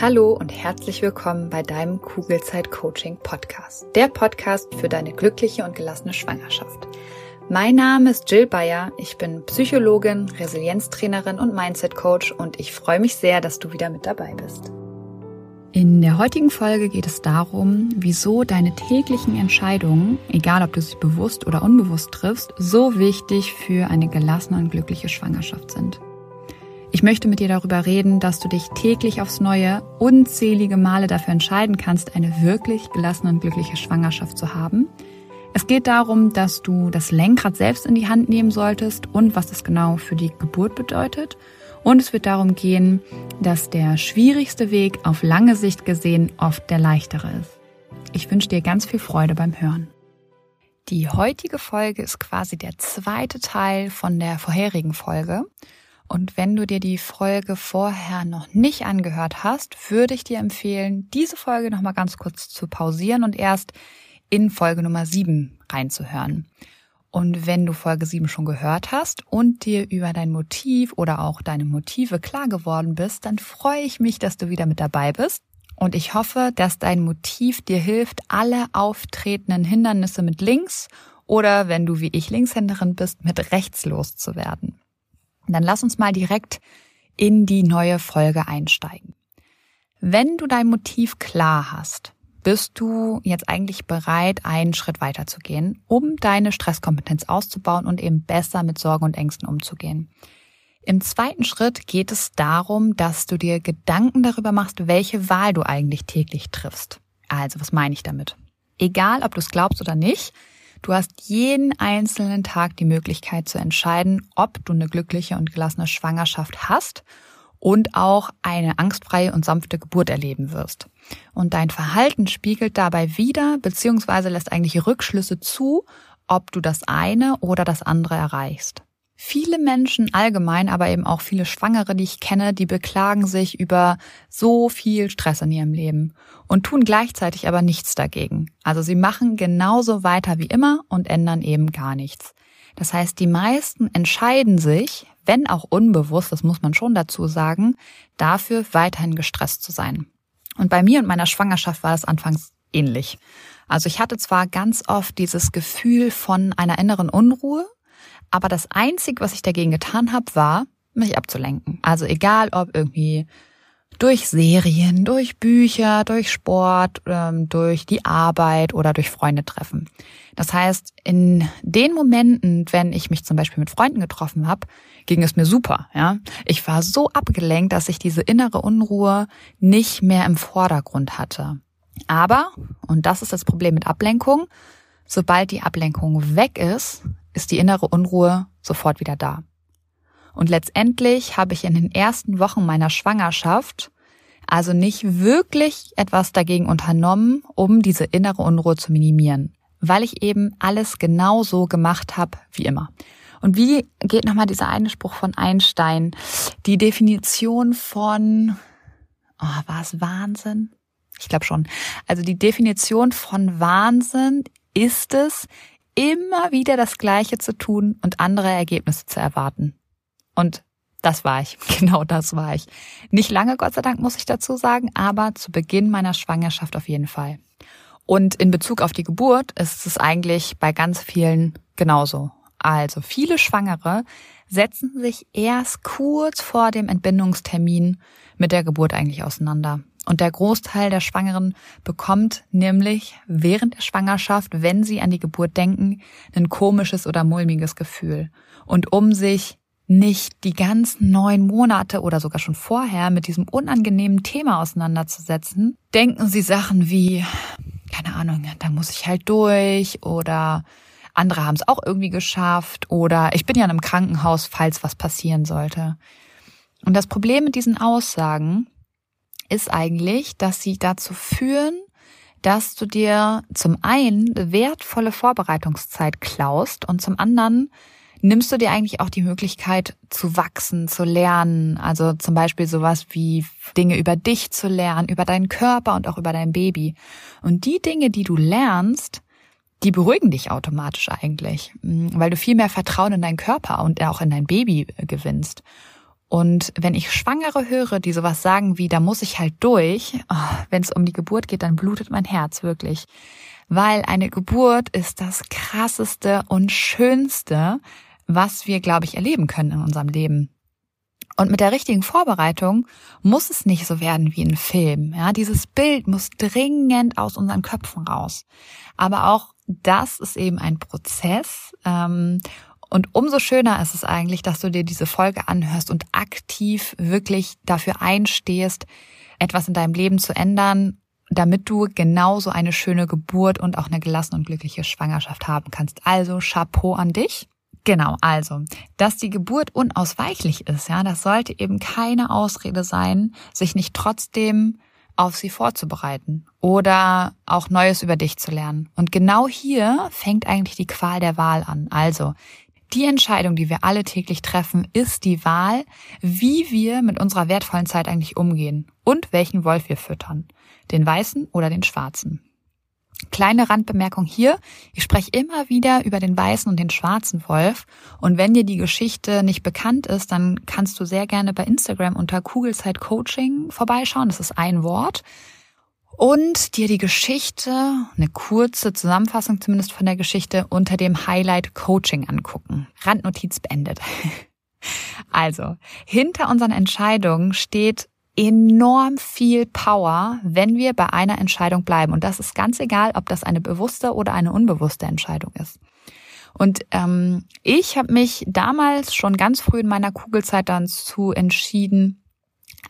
Hallo und herzlich willkommen bei deinem Kugelzeit Coaching Podcast. Der Podcast für deine glückliche und gelassene Schwangerschaft. Mein Name ist Jill Bayer. Ich bin Psychologin, Resilienztrainerin und Mindset Coach und ich freue mich sehr, dass du wieder mit dabei bist. In der heutigen Folge geht es darum, wieso deine täglichen Entscheidungen, egal ob du sie bewusst oder unbewusst triffst, so wichtig für eine gelassene und glückliche Schwangerschaft sind. Ich möchte mit dir darüber reden, dass du dich täglich aufs Neue unzählige Male dafür entscheiden kannst, eine wirklich gelassene und glückliche Schwangerschaft zu haben. Es geht darum, dass du das Lenkrad selbst in die Hand nehmen solltest und was das genau für die Geburt bedeutet. Und es wird darum gehen, dass der schwierigste Weg auf lange Sicht gesehen oft der leichtere ist. Ich wünsche dir ganz viel Freude beim Hören. Die heutige Folge ist quasi der zweite Teil von der vorherigen Folge. Und wenn du dir die Folge vorher noch nicht angehört hast, würde ich dir empfehlen, diese Folge nochmal ganz kurz zu pausieren und erst in Folge Nummer 7 reinzuhören. Und wenn du Folge 7 schon gehört hast und dir über dein Motiv oder auch deine Motive klar geworden bist, dann freue ich mich, dass du wieder mit dabei bist. Und ich hoffe, dass dein Motiv dir hilft, alle auftretenden Hindernisse mit links oder wenn du wie ich Linkshänderin bist, mit rechts loszuwerden. Dann lass uns mal direkt in die neue Folge einsteigen. Wenn du dein Motiv klar hast, bist du jetzt eigentlich bereit, einen Schritt weiter zu gehen, um deine Stresskompetenz auszubauen und eben besser mit Sorgen und Ängsten umzugehen. Im zweiten Schritt geht es darum, dass du dir Gedanken darüber machst, welche Wahl du eigentlich täglich triffst. Also, was meine ich damit? Egal, ob du es glaubst oder nicht, Du hast jeden einzelnen Tag die Möglichkeit zu entscheiden, ob du eine glückliche und gelassene Schwangerschaft hast und auch eine angstfreie und sanfte Geburt erleben wirst. Und dein Verhalten spiegelt dabei wieder bzw. lässt eigentlich Rückschlüsse zu, ob du das eine oder das andere erreichst. Viele Menschen allgemein, aber eben auch viele Schwangere, die ich kenne, die beklagen sich über so viel Stress in ihrem Leben und tun gleichzeitig aber nichts dagegen. Also sie machen genauso weiter wie immer und ändern eben gar nichts. Das heißt, die meisten entscheiden sich, wenn auch unbewusst, das muss man schon dazu sagen, dafür weiterhin gestresst zu sein. Und bei mir und meiner Schwangerschaft war das anfangs ähnlich. Also ich hatte zwar ganz oft dieses Gefühl von einer inneren Unruhe, aber das Einzige, was ich dagegen getan habe, war, mich abzulenken. Also egal, ob irgendwie durch Serien, durch Bücher, durch Sport, ähm, durch die Arbeit oder durch Freunde treffen. Das heißt, in den Momenten, wenn ich mich zum Beispiel mit Freunden getroffen habe, ging es mir super. Ja, ich war so abgelenkt, dass ich diese innere Unruhe nicht mehr im Vordergrund hatte. Aber und das ist das Problem mit Ablenkung: Sobald die Ablenkung weg ist, ist die innere Unruhe sofort wieder da. Und letztendlich habe ich in den ersten Wochen meiner Schwangerschaft also nicht wirklich etwas dagegen unternommen, um diese innere Unruhe zu minimieren, weil ich eben alles genauso gemacht habe wie immer. Und wie geht nochmal dieser eine Spruch von Einstein? Die Definition von, oh, war es Wahnsinn? Ich glaube schon. Also die Definition von Wahnsinn ist es, immer wieder das Gleiche zu tun und andere Ergebnisse zu erwarten. Und das war ich, genau das war ich. Nicht lange, Gott sei Dank, muss ich dazu sagen, aber zu Beginn meiner Schwangerschaft auf jeden Fall. Und in Bezug auf die Geburt ist es eigentlich bei ganz vielen genauso. Also viele Schwangere setzen sich erst kurz vor dem Entbindungstermin mit der Geburt eigentlich auseinander. Und der Großteil der Schwangeren bekommt nämlich während der Schwangerschaft, wenn sie an die Geburt denken, ein komisches oder mulmiges Gefühl. Und um sich nicht die ganzen neun Monate oder sogar schon vorher mit diesem unangenehmen Thema auseinanderzusetzen, denken sie Sachen wie, keine Ahnung, da muss ich halt durch oder andere haben es auch irgendwie geschafft oder ich bin ja in einem Krankenhaus, falls was passieren sollte. Und das Problem mit diesen Aussagen ist eigentlich, dass sie dazu führen, dass du dir zum einen wertvolle Vorbereitungszeit klaust und zum anderen nimmst du dir eigentlich auch die Möglichkeit zu wachsen, zu lernen. Also zum Beispiel sowas wie Dinge über dich zu lernen, über deinen Körper und auch über dein Baby. Und die Dinge, die du lernst, die beruhigen dich automatisch eigentlich, weil du viel mehr Vertrauen in deinen Körper und auch in dein Baby gewinnst. Und wenn ich Schwangere höre, die sowas sagen wie, da muss ich halt durch, oh, wenn es um die Geburt geht, dann blutet mein Herz wirklich. Weil eine Geburt ist das krasseste und schönste, was wir, glaube ich, erleben können in unserem Leben. Und mit der richtigen Vorbereitung muss es nicht so werden wie ein Film. Ja, dieses Bild muss dringend aus unseren Köpfen raus. Aber auch das ist eben ein Prozess. Ähm, und umso schöner ist es eigentlich, dass du dir diese Folge anhörst und aktiv wirklich dafür einstehst, etwas in deinem Leben zu ändern, damit du genauso eine schöne Geburt und auch eine gelassene und glückliche Schwangerschaft haben kannst. Also Chapeau an dich. Genau, also, dass die Geburt unausweichlich ist, ja, das sollte eben keine Ausrede sein, sich nicht trotzdem auf sie vorzubereiten oder auch Neues über dich zu lernen. Und genau hier fängt eigentlich die Qual der Wahl an. Also, die Entscheidung, die wir alle täglich treffen, ist die Wahl, wie wir mit unserer wertvollen Zeit eigentlich umgehen und welchen Wolf wir füttern. Den weißen oder den schwarzen. Kleine Randbemerkung hier. Ich spreche immer wieder über den weißen und den schwarzen Wolf. Und wenn dir die Geschichte nicht bekannt ist, dann kannst du sehr gerne bei Instagram unter Kugelzeit Coaching vorbeischauen. Das ist ein Wort und dir die Geschichte, eine kurze Zusammenfassung zumindest von der Geschichte unter dem Highlight Coaching angucken. Randnotiz beendet. Also, hinter unseren Entscheidungen steht enorm viel Power, wenn wir bei einer Entscheidung bleiben. Und das ist ganz egal, ob das eine bewusste oder eine unbewusste Entscheidung ist. Und ähm, ich habe mich damals schon ganz früh in meiner Kugelzeit dann zu entschieden,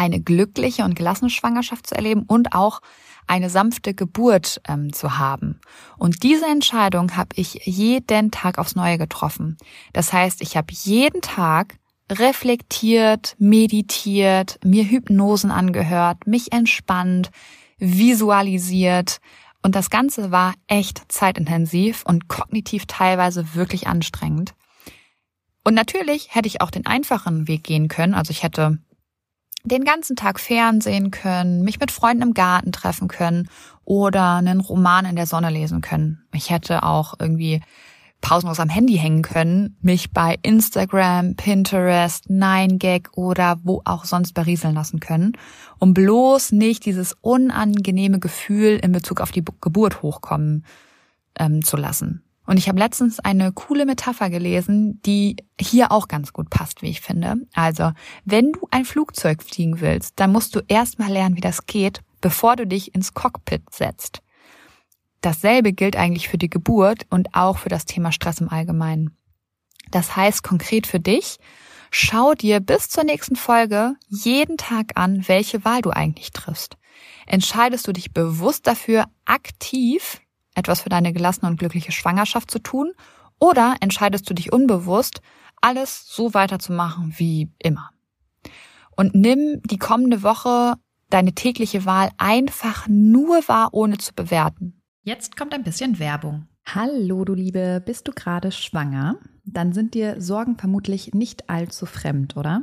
eine glückliche und gelassene Schwangerschaft zu erleben und auch eine sanfte Geburt ähm, zu haben. Und diese Entscheidung habe ich jeden Tag aufs Neue getroffen. Das heißt, ich habe jeden Tag reflektiert, meditiert, mir Hypnosen angehört, mich entspannt, visualisiert. Und das Ganze war echt zeitintensiv und kognitiv teilweise wirklich anstrengend. Und natürlich hätte ich auch den einfachen Weg gehen können. Also ich hätte den ganzen Tag Fernsehen können, mich mit Freunden im Garten treffen können oder einen Roman in der Sonne lesen können. Ich hätte auch irgendwie pausenlos am Handy hängen können, mich bei Instagram, Pinterest, 9gag oder wo auch sonst berieseln lassen können, um bloß nicht dieses unangenehme Gefühl in Bezug auf die Geburt hochkommen ähm, zu lassen. Und ich habe letztens eine coole Metapher gelesen, die hier auch ganz gut passt, wie ich finde. Also, wenn du ein Flugzeug fliegen willst, dann musst du erstmal lernen, wie das geht, bevor du dich ins Cockpit setzt. Dasselbe gilt eigentlich für die Geburt und auch für das Thema Stress im Allgemeinen. Das heißt konkret für dich, schau dir bis zur nächsten Folge jeden Tag an, welche Wahl du eigentlich triffst. Entscheidest du dich bewusst dafür, aktiv etwas für deine gelassene und glückliche Schwangerschaft zu tun? Oder entscheidest du dich unbewusst, alles so weiterzumachen wie immer? Und nimm die kommende Woche deine tägliche Wahl einfach nur wahr, ohne zu bewerten. Jetzt kommt ein bisschen Werbung. Hallo, du Liebe, bist du gerade schwanger? Dann sind dir Sorgen vermutlich nicht allzu fremd, oder?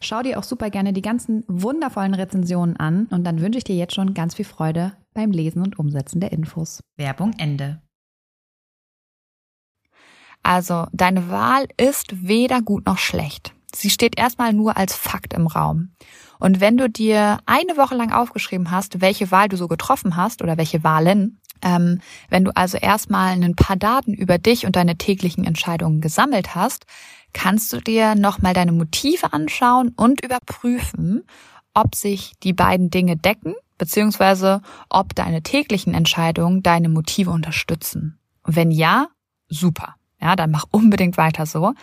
Schau dir auch super gerne die ganzen wundervollen Rezensionen an und dann wünsche ich dir jetzt schon ganz viel Freude beim Lesen und Umsetzen der Infos. Werbung Ende. Also, deine Wahl ist weder gut noch schlecht. Sie steht erstmal nur als Fakt im Raum. Und wenn du dir eine Woche lang aufgeschrieben hast, welche Wahl du so getroffen hast oder welche Wahlen, ähm, wenn du also erstmal ein paar Daten über dich und deine täglichen Entscheidungen gesammelt hast, kannst du dir nochmal deine Motive anschauen und überprüfen, ob sich die beiden Dinge decken, beziehungsweise ob deine täglichen Entscheidungen deine Motive unterstützen. wenn ja, super. Ja, dann mach unbedingt weiter so.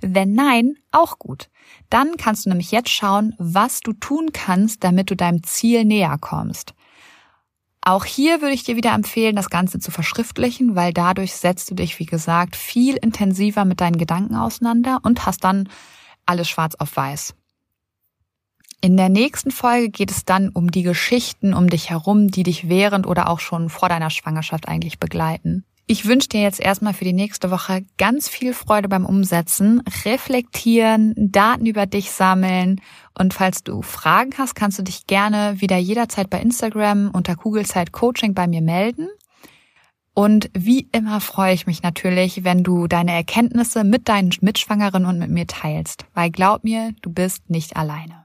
Wenn nein, auch gut. Dann kannst du nämlich jetzt schauen, was du tun kannst, damit du deinem Ziel näher kommst. Auch hier würde ich dir wieder empfehlen, das Ganze zu verschriftlichen, weil dadurch setzt du dich, wie gesagt, viel intensiver mit deinen Gedanken auseinander und hast dann alles schwarz auf weiß. In der nächsten Folge geht es dann um die Geschichten um dich herum, die dich während oder auch schon vor deiner Schwangerschaft eigentlich begleiten. Ich wünsche dir jetzt erstmal für die nächste Woche ganz viel Freude beim Umsetzen, reflektieren, Daten über dich sammeln und falls du Fragen hast, kannst du dich gerne wieder jederzeit bei Instagram unter Kugelzeit Coaching bei mir melden. Und wie immer freue ich mich natürlich, wenn du deine Erkenntnisse mit deinen Mitschwangeren und mit mir teilst, weil glaub mir, du bist nicht alleine.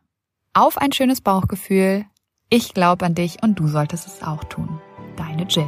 Auf ein schönes Bauchgefühl. Ich glaube an dich und du solltest es auch tun. Deine Jill.